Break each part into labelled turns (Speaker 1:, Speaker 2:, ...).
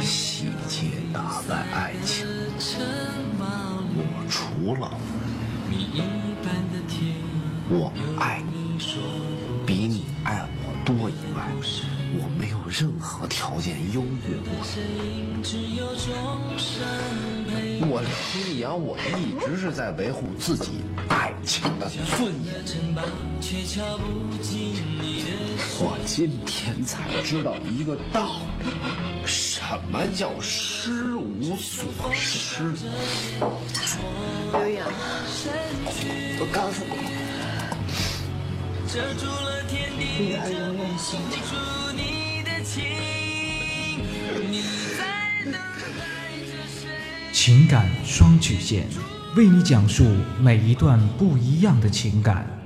Speaker 1: 细节打败爱情，我除了我爱你比你爱我多以外，我没有任何条件优越过你。我李阳，我一直是在维护自己爱情的尊严。我今天才知道一个道理，什么叫失无所失？
Speaker 2: 刘洋，我告诉你，
Speaker 3: 情感双曲线，为你讲述每一段不一样的情感。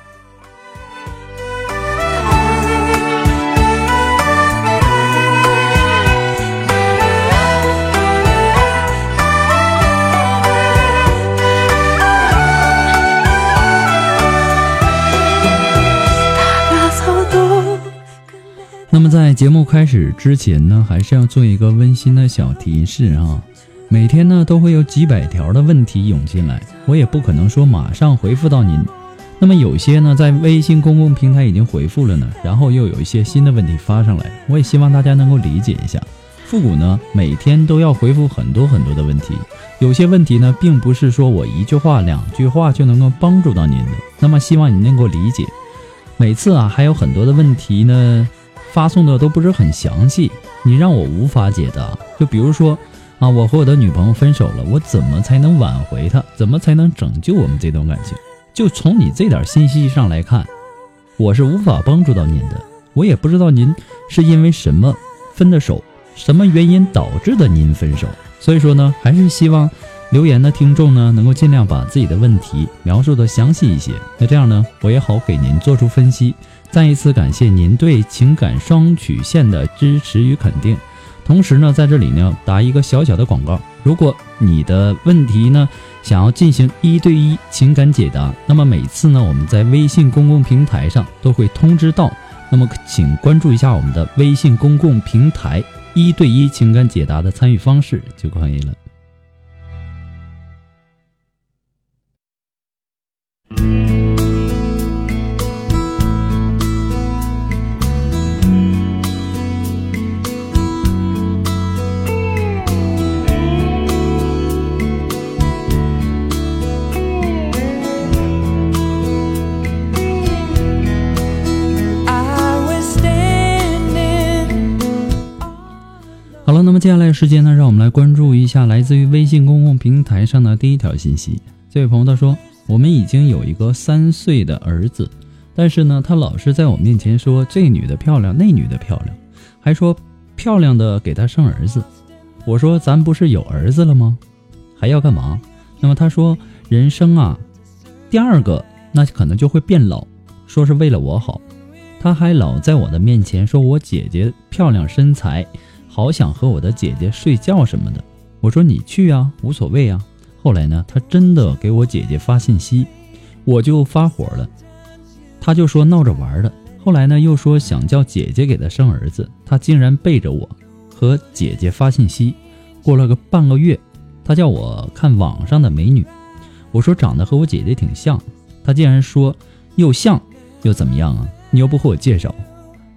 Speaker 4: 那么在节目开始之前呢，还是要做一个温馨的小提示啊。每天呢都会有几百条的问题涌进来，我也不可能说马上回复到您。那么有些呢在微信公共平台已经回复了呢，然后又有一些新的问题发上来，我也希望大家能够理解一下。复古呢每天都要回复很多很多的问题，有些问题呢并不是说我一句话两句话就能够帮助到您的。那么希望您能够理解。每次啊还有很多的问题呢发送的都不是很详细，你让我无法解答。就比如说。啊，我和我的女朋友分手了，我怎么才能挽回她？怎么才能拯救我们这段感情？就从你这点信息上来看，我是无法帮助到您的。我也不知道您是因为什么分的手，什么原因导致的您分手。所以说呢，还是希望留言的听众呢，能够尽量把自己的问题描述的详细一些。那这样呢，我也好给您做出分析。再一次感谢您对情感双曲线的支持与肯定。同时呢，在这里呢打一个小小的广告。如果你的问题呢想要进行一对一情感解答，那么每次呢我们在微信公共平台上都会通知到。那么请关注一下我们的微信公共平台一对一情感解答的参与方式就可以了。接下来的时间呢，让我们来关注一下来自于微信公共平台上的第一条信息。这位朋友他说：“我们已经有一个三岁的儿子，但是呢，他老是在我面前说这女的漂亮，那女的漂亮，还说漂亮的给他生儿子。我说咱不是有儿子了吗？还要干嘛？那么他说人生啊，第二个那可能就会变老，说是为了我好。他还老在我的面前说我姐姐漂亮身材。”好想和我的姐姐睡觉什么的，我说你去啊，无所谓啊。后来呢，他真的给我姐姐发信息，我就发火了。他就说闹着玩的。后来呢，又说想叫姐姐给他生儿子，他竟然背着我和姐姐发信息。过了个半个月，他叫我看网上的美女，我说长得和我姐姐挺像，他竟然说又像又怎么样啊？你又不和我介绍，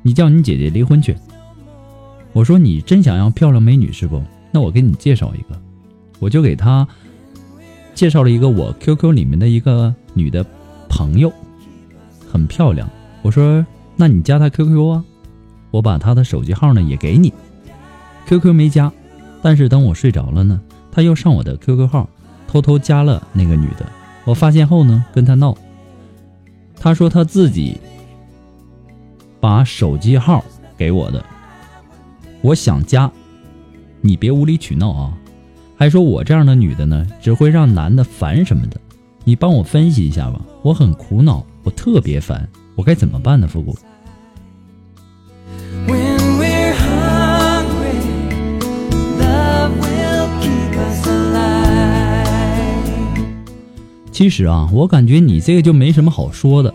Speaker 4: 你叫你姐姐离婚去。我说你真想要漂亮美女是不？那我给你介绍一个，我就给他介绍了一个我 QQ 里面的一个女的朋友，很漂亮。我说那你加她 QQ 啊，我把她的手机号呢也给你。QQ 没加，但是等我睡着了呢，他又上我的 QQ 号偷偷加了那个女的。我发现后呢，跟他闹，他说他自己把手机号给我的。我想家，你别无理取闹啊！还说我这样的女的呢，只会让男的烦什么的。你帮我分析一下吧，我很苦恼，我特别烦，我该怎么办呢？复古。其实啊，我感觉你这个就没什么好说的，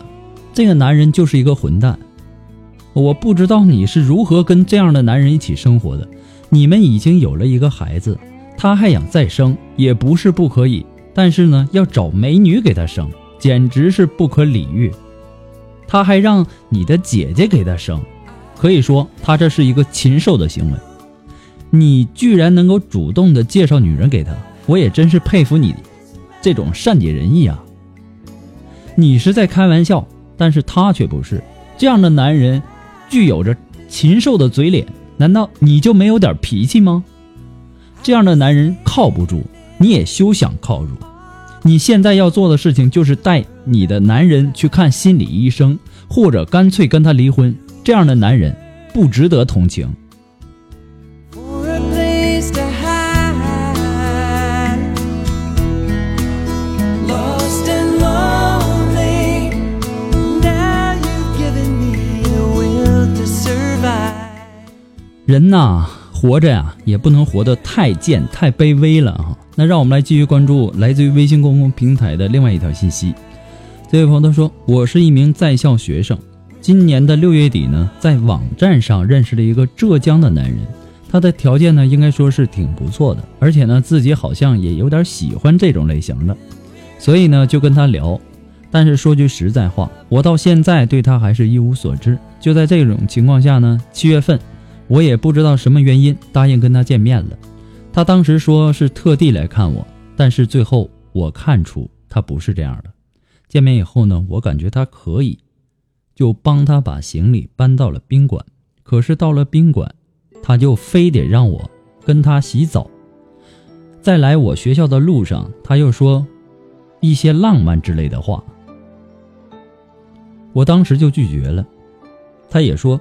Speaker 4: 这个男人就是一个混蛋。我不知道你是如何跟这样的男人一起生活的。你们已经有了一个孩子，他还想再生，也不是不可以。但是呢，要找美女给他生，简直是不可理喻。他还让你的姐姐给他生，可以说他这是一个禽兽的行为。你居然能够主动的介绍女人给他，我也真是佩服你这种善解人意啊。你是在开玩笑，但是他却不是这样的男人。具有着禽兽的嘴脸，难道你就没有点脾气吗？这样的男人靠不住，你也休想靠住。你现在要做的事情就是带你的男人去看心理医生，或者干脆跟他离婚。这样的男人不值得同情。人呐，活着呀，也不能活得太贱、太卑微了啊！那让我们来继续关注来自于微信公共平台的另外一条信息。这位朋友说：“我是一名在校学生，今年的六月底呢，在网站上认识了一个浙江的男人，他的条件呢，应该说是挺不错的，而且呢，自己好像也有点喜欢这种类型的，所以呢，就跟他聊。但是说句实在话，我到现在对他还是一无所知。就在这种情况下呢，七月份。”我也不知道什么原因答应跟他见面了，他当时说是特地来看我，但是最后我看出他不是这样的。见面以后呢，我感觉他可以，就帮他把行李搬到了宾馆。可是到了宾馆，他就非得让我跟他洗澡。在来我学校的路上，他又说一些浪漫之类的话，我当时就拒绝了。他也说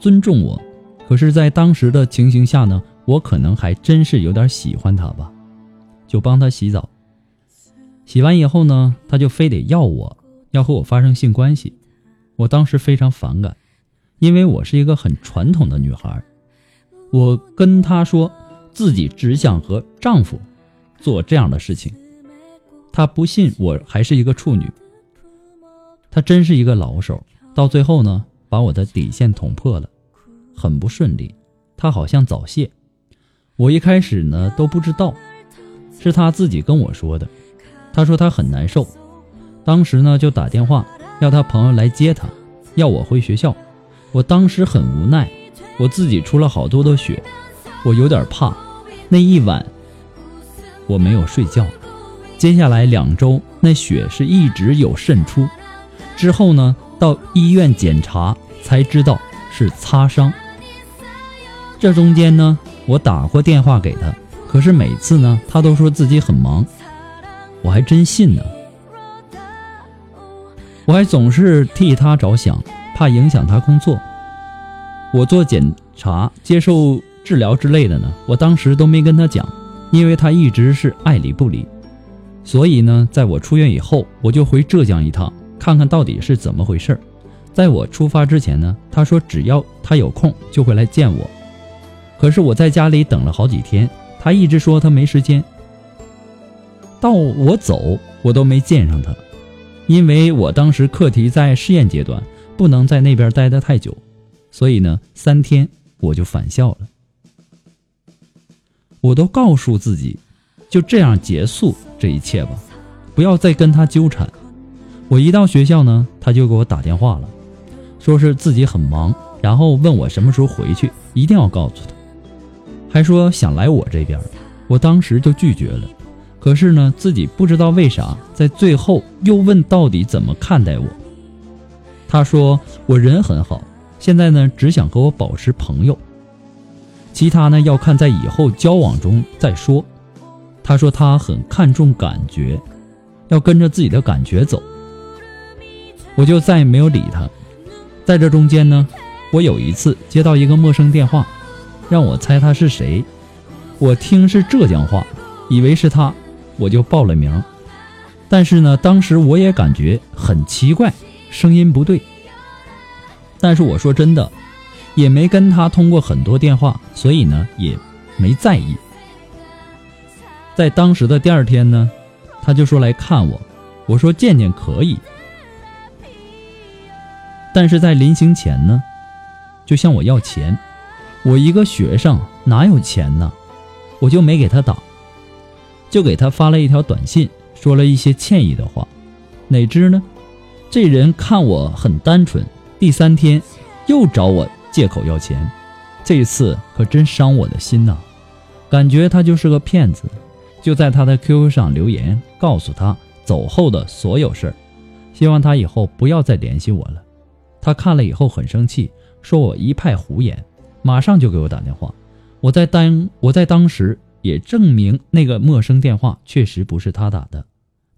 Speaker 4: 尊重我。可是，在当时的情形下呢，我可能还真是有点喜欢他吧，就帮他洗澡。洗完以后呢，他就非得要我，要和我发生性关系。我当时非常反感，因为我是一个很传统的女孩。我跟他说自己只想和丈夫做这样的事情，他不信我还是一个处女。他真是一个老手，到最后呢，把我的底线捅破了。很不顺利，他好像早泄。我一开始呢都不知道，是他自己跟我说的。他说他很难受，当时呢就打电话要他朋友来接他，要我回学校。我当时很无奈，我自己出了好多的血，我有点怕。那一晚我没有睡觉，接下来两周那血是一直有渗出。之后呢到医院检查才知道是擦伤。这中间呢，我打过电话给他，可是每次呢，他都说自己很忙，我还真信呢。我还总是替他着想，怕影响他工作。我做检查、接受治疗之类的呢，我当时都没跟他讲，因为他一直是爱理不理。所以呢，在我出院以后，我就回浙江一趟，看看到底是怎么回事。在我出发之前呢，他说只要他有空就会来见我。可是我在家里等了好几天，他一直说他没时间。到我走，我都没见上他，因为我当时课题在试验阶段，不能在那边待得太久，所以呢，三天我就返校了。我都告诉自己，就这样结束。这一切吧，不要再跟他纠缠。我一到学校呢，他就给我打电话了，说是自己很忙，然后问我什么时候回去，一定要告诉他，还说想来我这边。我当时就拒绝了，可是呢，自己不知道为啥，在最后又问到底怎么看待我。他说我人很好，现在呢只想和我保持朋友，其他呢要看在以后交往中再说。他说他很看重感觉，要跟着自己的感觉走。我就再也没有理他。在这中间呢，我有一次接到一个陌生电话，让我猜他是谁。我听是浙江话，以为是他，我就报了名。但是呢，当时我也感觉很奇怪，声音不对。但是我说真的，也没跟他通过很多电话，所以呢，也没在意。在当时的第二天呢，他就说来看我，我说见见可以，但是在临行前呢，就向我要钱。我一个学生哪有钱呢？我就没给他打，就给他发了一条短信，说了一些歉意的话。哪知呢，这人看我很单纯，第三天又找我借口要钱，这次可真伤我的心呐，感觉他就是个骗子。就在他的 QQ 上留言，告诉他走后的所有事儿，希望他以后不要再联系我了。他看了以后很生气，说我一派胡言，马上就给我打电话。我在当我在当时也证明那个陌生电话确实不是他打的，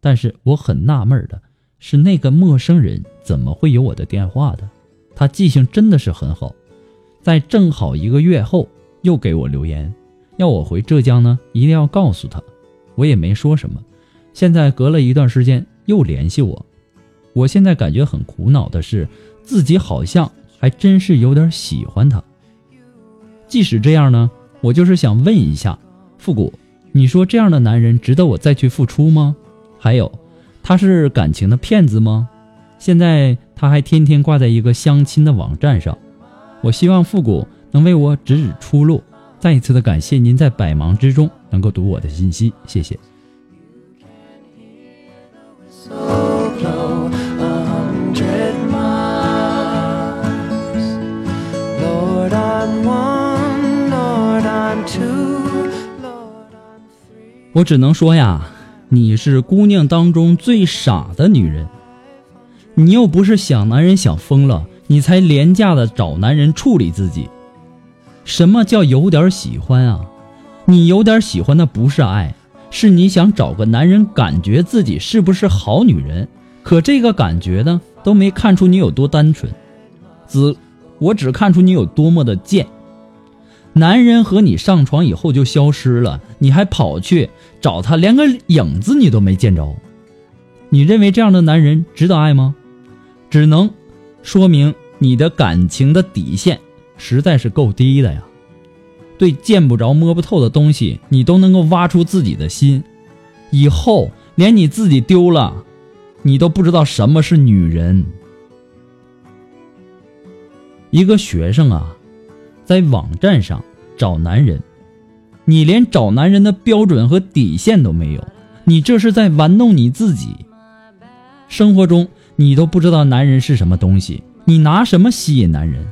Speaker 4: 但是我很纳闷的是，那个陌生人怎么会有我的电话的？他记性真的是很好，在正好一个月后又给我留言。要我回浙江呢，一定要告诉他，我也没说什么。现在隔了一段时间又联系我，我现在感觉很苦恼的是，自己好像还真是有点喜欢他。即使这样呢，我就是想问一下复古，你说这样的男人值得我再去付出吗？还有，他是感情的骗子吗？现在他还天天挂在一个相亲的网站上，我希望复古能为我指指出路。再一次的感谢您在百忙之中能够读我的信息，谢谢。我只能说呀，你是姑娘当中最傻的女人。你又不是想男人想疯了，你才廉价的找男人处理自己。什么叫有点喜欢啊？你有点喜欢的不是爱，是你想找个男人感觉自己是不是好女人。可这个感觉呢，都没看出你有多单纯，只我只看出你有多么的贱。男人和你上床以后就消失了，你还跑去找他，连个影子你都没见着。你认为这样的男人值得爱吗？只能说明你的感情的底线。实在是够低的呀！对见不着摸不透的东西，你都能够挖出自己的心，以后连你自己丢了，你都不知道什么是女人。一个学生啊，在网站上找男人，你连找男人的标准和底线都没有，你这是在玩弄你自己。生活中你都不知道男人是什么东西，你拿什么吸引男人？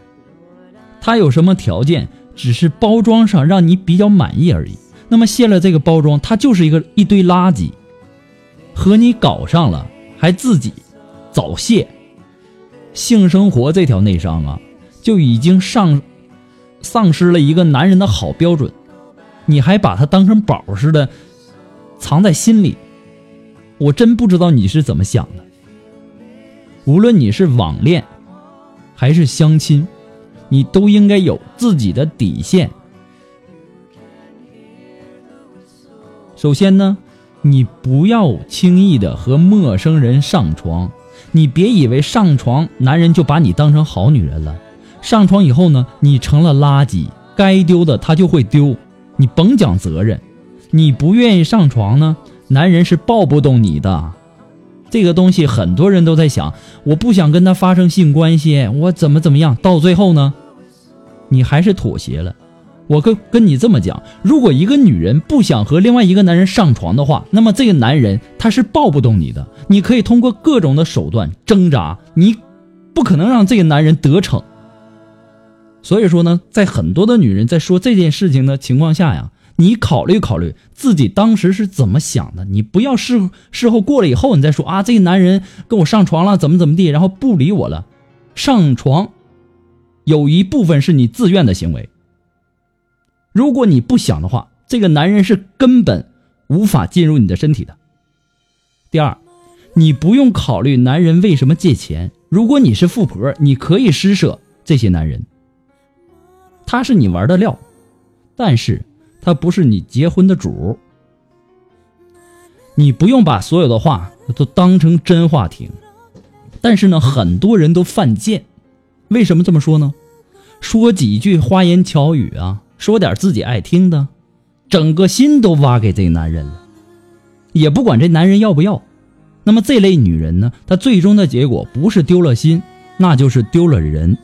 Speaker 4: 他有什么条件？只是包装上让你比较满意而已。那么卸了这个包装，他就是一个一堆垃圾。和你搞上了，还自己早泄。性生活这条内伤啊，就已经丧丧失了一个男人的好标准。你还把他当成宝似的藏在心里，我真不知道你是怎么想的。无论你是网恋还是相亲，你都应该有自己的底线。首先呢，你不要轻易的和陌生人上床。你别以为上床男人就把你当成好女人了，上床以后呢，你成了垃圾，该丢的他就会丢，你甭讲责任。你不愿意上床呢，男人是抱不动你的。这个东西很多人都在想，我不想跟他发生性关系，我怎么怎么样，到最后呢，你还是妥协了。我跟跟你这么讲，如果一个女人不想和另外一个男人上床的话，那么这个男人他是抱不动你的。你可以通过各种的手段挣扎，你不可能让这个男人得逞。所以说呢，在很多的女人在说这件事情的情况下呀，你考虑考虑自己当时是怎么想的。你不要事事后过了以后你再说啊，这个男人跟我上床了，怎么怎么地，然后不理我了。上床有一部分是你自愿的行为。如果你不想的话，这个男人是根本无法进入你的身体的。第二，你不用考虑男人为什么借钱。如果你是富婆，你可以施舍这些男人，他是你玩的料，但是他不是你结婚的主。你不用把所有的话都当成真话听。但是呢，很多人都犯贱。为什么这么说呢？说几句花言巧语啊。说点自己爱听的，整个心都挖给这男人了，也不管这男人要不要。那么这类女人呢，她最终的结果不是丢了心，那就是丢了人。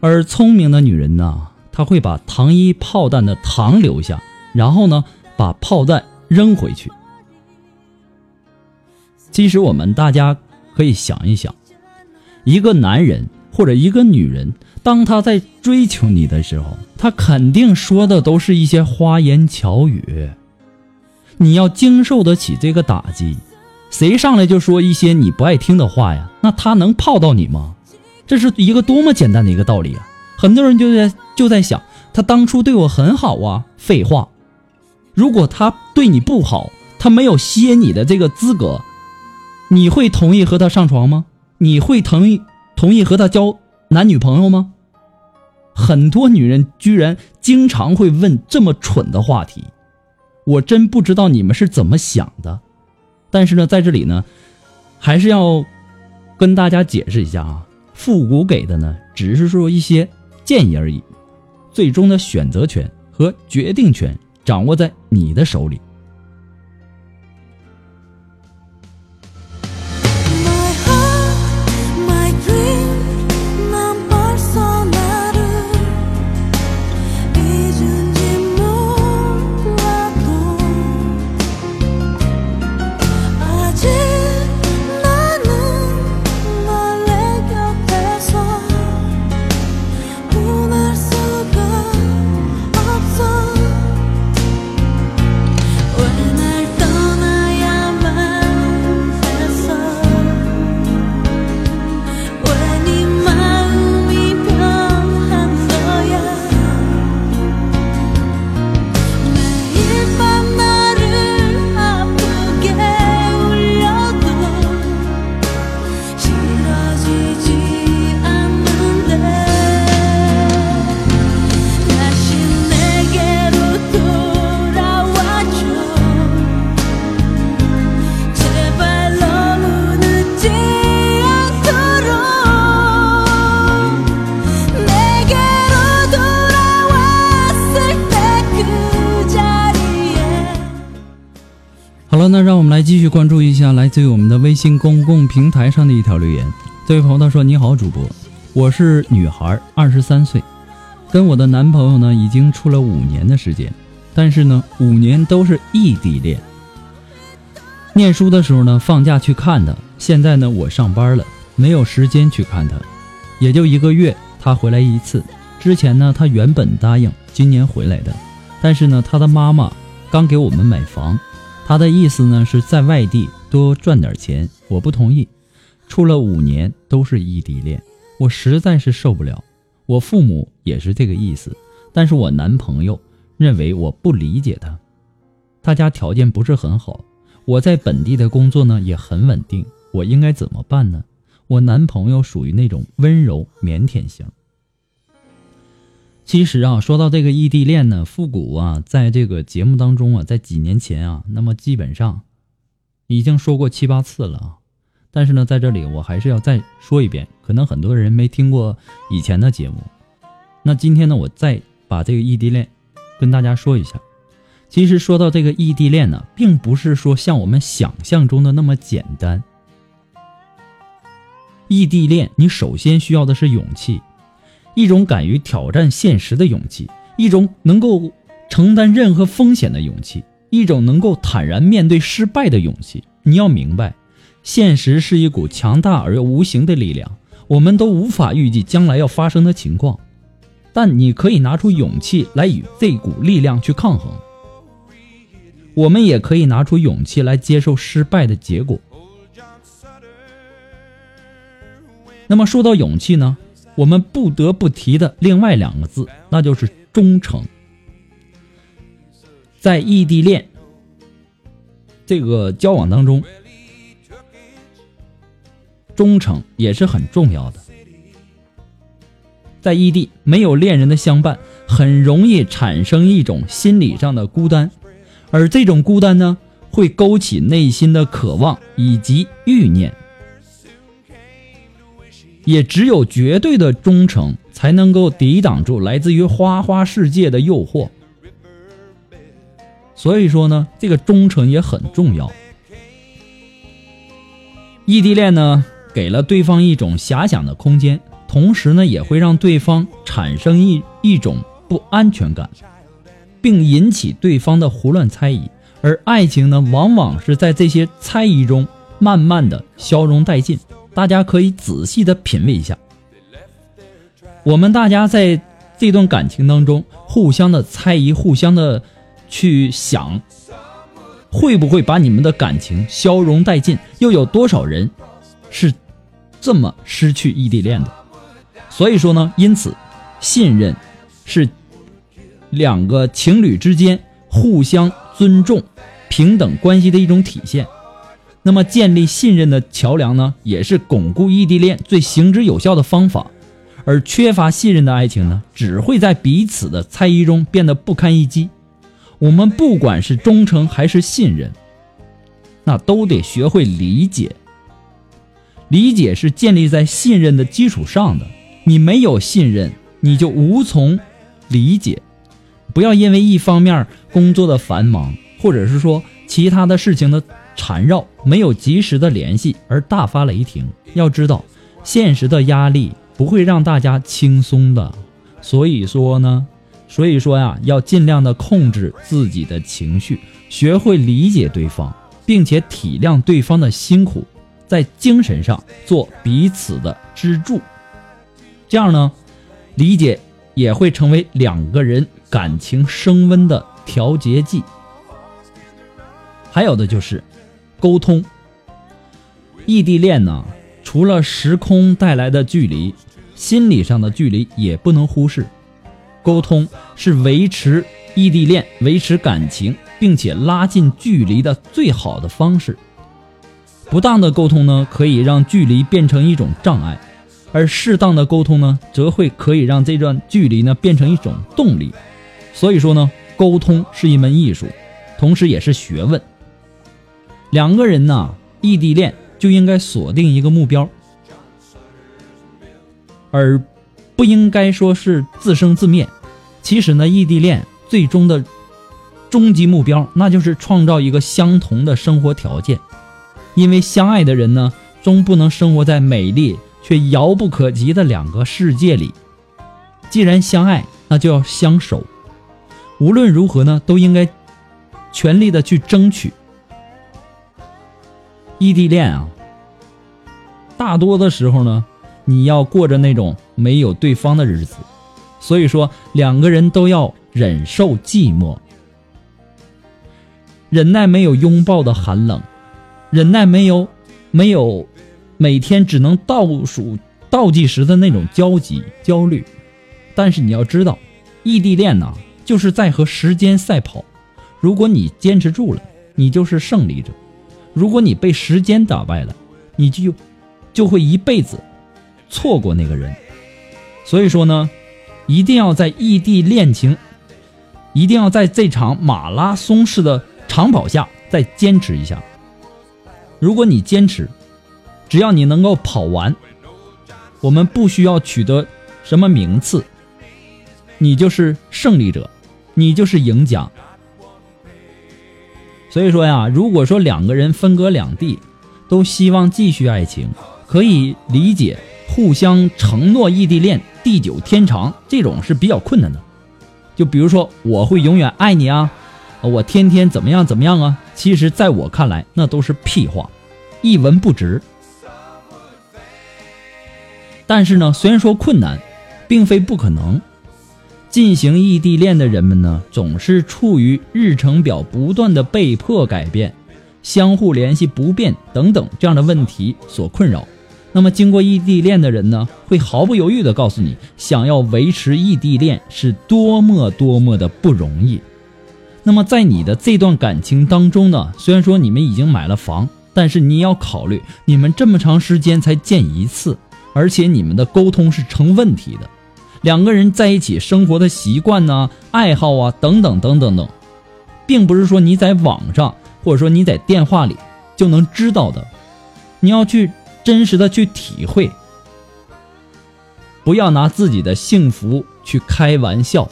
Speaker 4: 而聪明的女人呢，她会把糖衣炮弹的糖留下，然后呢，把炮弹扔回去。其实我们大家可以想一想，一个男人或者一个女人。当他在追求你的时候，他肯定说的都是一些花言巧语。你要经受得起这个打击。谁上来就说一些你不爱听的话呀？那他能泡到你吗？这是一个多么简单的一个道理啊！很多人就在就在想，他当初对我很好啊。废话，如果他对你不好，他没有吸引你的这个资格，你会同意和他上床吗？你会同意同意和他交男女朋友吗？很多女人居然经常会问这么蠢的话题，我真不知道你们是怎么想的。但是呢，在这里呢，还是要跟大家解释一下啊，复古给的呢，只是说一些建议而已，最终的选择权和决定权掌握在你的手里。继续关注一下来自于我们的微信公共平台上的一条留言。这位朋友他说：“你好，主播，我是女孩，二十三岁，跟我的男朋友呢已经处了五年的时间，但是呢五年都是异地恋。念书的时候呢放假去看他，现在呢我上班了，没有时间去看他，也就一个月他回来一次。之前呢他原本答应今年回来的，但是呢他的妈妈刚给我们买房。”他的意思呢是在外地多赚点钱，我不同意。处了五年都是异地恋，我实在是受不了。我父母也是这个意思，但是我男朋友认为我不理解他，他家条件不是很好，我在本地的工作呢也很稳定，我应该怎么办呢？我男朋友属于那种温柔腼腆型。其实啊，说到这个异地恋呢，复古啊，在这个节目当中啊，在几年前啊，那么基本上已经说过七八次了啊。但是呢，在这里我还是要再说一遍，可能很多人没听过以前的节目。那今天呢，我再把这个异地恋跟大家说一下。其实说到这个异地恋呢，并不是说像我们想象中的那么简单。异地恋，你首先需要的是勇气，一种敢于挑战现实的勇气，一种能够承担任何风险的勇气，一种能够坦然面对失败的勇气。你要明白，现实是一股强大而又无形的力量，我们都无法预计将来要发生的情况，但你可以拿出勇气来与这股力量去抗衡。我们也可以拿出勇气来接受失败的结果。那么说到勇气呢，我们不得不提的另外两个字，那就是忠诚。在异地恋这个交往当中，忠诚也是很重要的。在异地没有恋人的相伴，很容易产生一种心理上的孤单，而这种孤单呢，会勾起内心的渴望以及欲念。也只有绝对的忠诚，才能够抵挡住来自于花花世界的诱惑。所以说呢，这个忠诚也很重要。异地恋呢，给了对方一种遐想的空间，同时呢，也会让对方产生一一种不安全感，并引起对方的胡乱猜疑。而爱情呢，往往是在这些猜疑中慢慢的消融殆尽。大家可以仔细的品味一下，我们大家在这段感情当中，互相的猜疑，互相的去想，会不会把你们的感情消融殆尽？又有多少人是这么失去异地恋的？所以说呢，因此，信任是两个情侣之间互相尊重、平等关系的一种体现。那么，建立信任的桥梁呢，也是巩固异地恋最行之有效的方法。而缺乏信任的爱情呢，只会在彼此的猜疑中变得不堪一击。我们不管是忠诚还是信任，那都得学会理解。理解是建立在信任的基础上的。你没有信任，你就无从理解。不要因为一方面工作的繁忙，或者是说其他的事情的。缠绕没有及时的联系而大发雷霆。要知道，现实的压力不会让大家轻松的。所以说呢，所以说呀，要尽量的控制自己的情绪，学会理解对方，并且体谅对方的辛苦，在精神上做彼此的支柱。这样呢，理解也会成为两个人感情升温的调节剂。还有的就是。沟通，异地恋呢，除了时空带来的距离，心理上的距离也不能忽视。沟通是维持异地恋、维持感情，并且拉近距离的最好的方式。不当的沟通呢，可以让距离变成一种障碍；而适当的沟通呢，则会可以让这段距离呢变成一种动力。所以说呢，沟通是一门艺术，同时也是学问。两个人呢，异地恋就应该锁定一个目标，而不应该说是自生自灭。其实呢，异地恋最终的终极目标，那就是创造一个相同的生活条件。因为相爱的人呢，终不能生活在美丽却遥不可及的两个世界里。既然相爱，那就要相守。无论如何呢，都应该全力的去争取。异地恋啊，大多的时候呢，你要过着那种没有对方的日子，所以说两个人都要忍受寂寞，忍耐没有拥抱的寒冷，忍耐没有没有每天只能倒数倒计时的那种焦急焦虑。但是你要知道，异地恋呢，就是在和时间赛跑。如果你坚持住了，你就是胜利者；如果你被时间打败了，你就就会一辈子错过那个人。所以说呢，一定要在异地恋情，一定要在这场马拉松式的长跑下再坚持一下。如果你坚持，只要你能够跑完，我们不需要取得什么名次，你就是胜利者，你就是赢家。所以说呀，如果说两个人分隔两地，都希望继续爱情，可以理解，互相承诺异地恋地久天长这种是比较困难的。就比如说，我会永远爱你啊，我天天怎么样怎么样啊？其实，在我看来，那都是屁话，一文不值。但是呢，虽然说困难，并非不可能。进行异地恋的人们呢，总是处于日程表不断的被迫改变、相互联系不便等等这样的问题所困扰。那么，经过异地恋的人呢，会毫不犹豫地告诉你，想要维持异地恋是多么多么的不容易。那么，在你的这段感情当中呢，虽然说你们已经买了房，但是你要考虑，你们这么长时间才见一次，而且你们的沟通是成问题的。两个人在一起生活的习惯呢、爱好啊等等等等等，并不是说你在网上或者说你在电话里就能知道的，你要去真实的去体会，不要拿自己的幸福去开玩笑。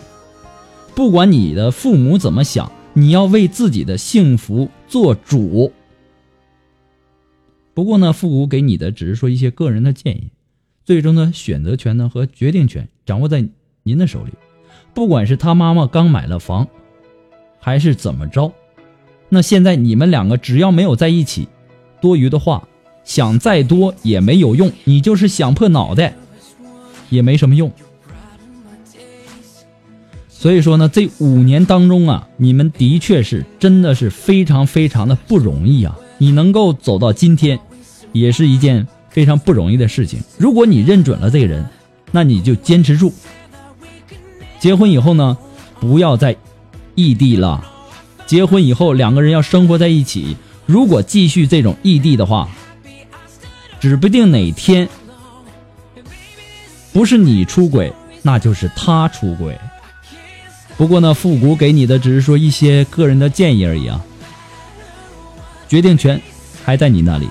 Speaker 4: 不管你的父母怎么想，你要为自己的幸福做主。不过呢，父母给你的只是说一些个人的建议。最终的选择权呢和决定权掌握在您的手里，不管是他妈妈刚买了房，还是怎么着，那现在你们两个只要没有在一起，多余的话想再多也没有用，你就是想破脑袋也没什么用。所以说呢，这五年当中啊，你们的确是真的是非常非常的不容易啊，你能够走到今天，也是一件。非常不容易的事情。如果你认准了这个人，那你就坚持住。结婚以后呢，不要再异地了。结婚以后，两个人要生活在一起。如果继续这种异地的话，指不定哪天不是你出轨，那就是他出轨。不过呢，复古给你的只是说一些个人的建议而已啊，决定权还在你那里。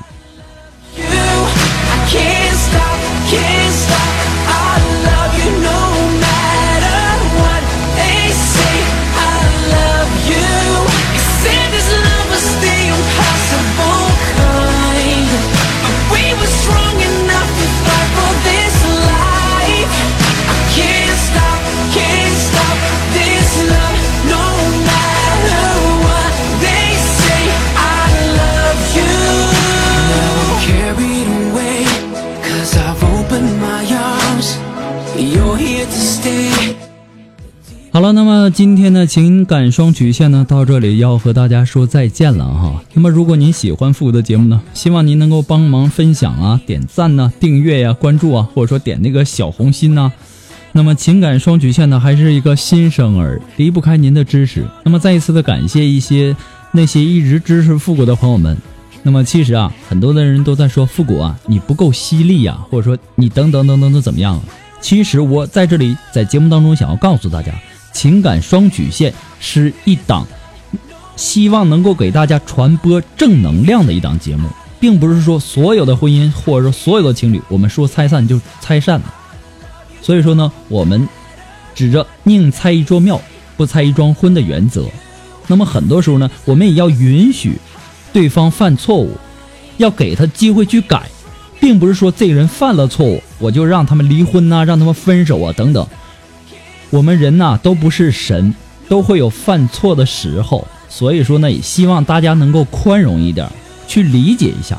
Speaker 4: 好了，那么今天的情感双曲线呢，到这里要和大家说再见了哈。那么如果您喜欢复古的节目呢，希望您能够帮忙分享啊、点赞呢、订阅呀、关注啊，或者说点那个小红心呐。那么情感双曲线呢，还是一个新生儿，离不开您的支持。那么再一次的感谢一些那些一直支持复古的朋友们。那么其实啊，很多的人都在说复古啊，你不够犀利呀，或者说你等等等等的怎么样？其实我在这里在节目当中想要告诉大家。情感双曲线是一档希望能够给大家传播正能量的一档节目，并不是说所有的婚姻或者说所有的情侣，我们说拆散就拆散了。所以说呢，我们指着宁拆一座庙，不拆一桩婚的原则。那么很多时候呢，我们也要允许对方犯错误，要给他机会去改，并不是说这个人犯了错误，我就让他们离婚呐，让他们分手啊等等。我们人呐都不是神，都会有犯错的时候，所以说呢，也希望大家能够宽容一点，去理解一下。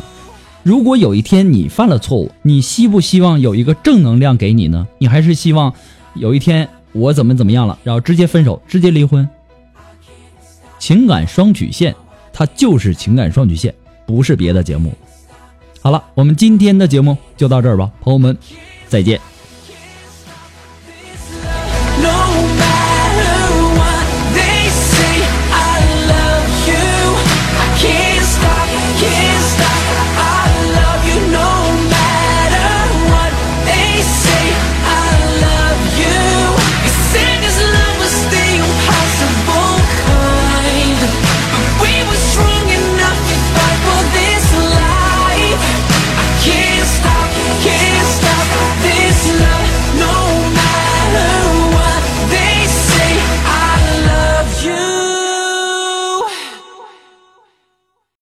Speaker 4: 如果有一天你犯了错误，你希不希望有一个正能量给你呢？你还是希望有一天我怎么怎么样了，然后直接分手，直接离婚？情感双曲线，它就是情感双曲线，不是别的节目。好了，我们今天的节目就到这儿吧，朋友们，再见。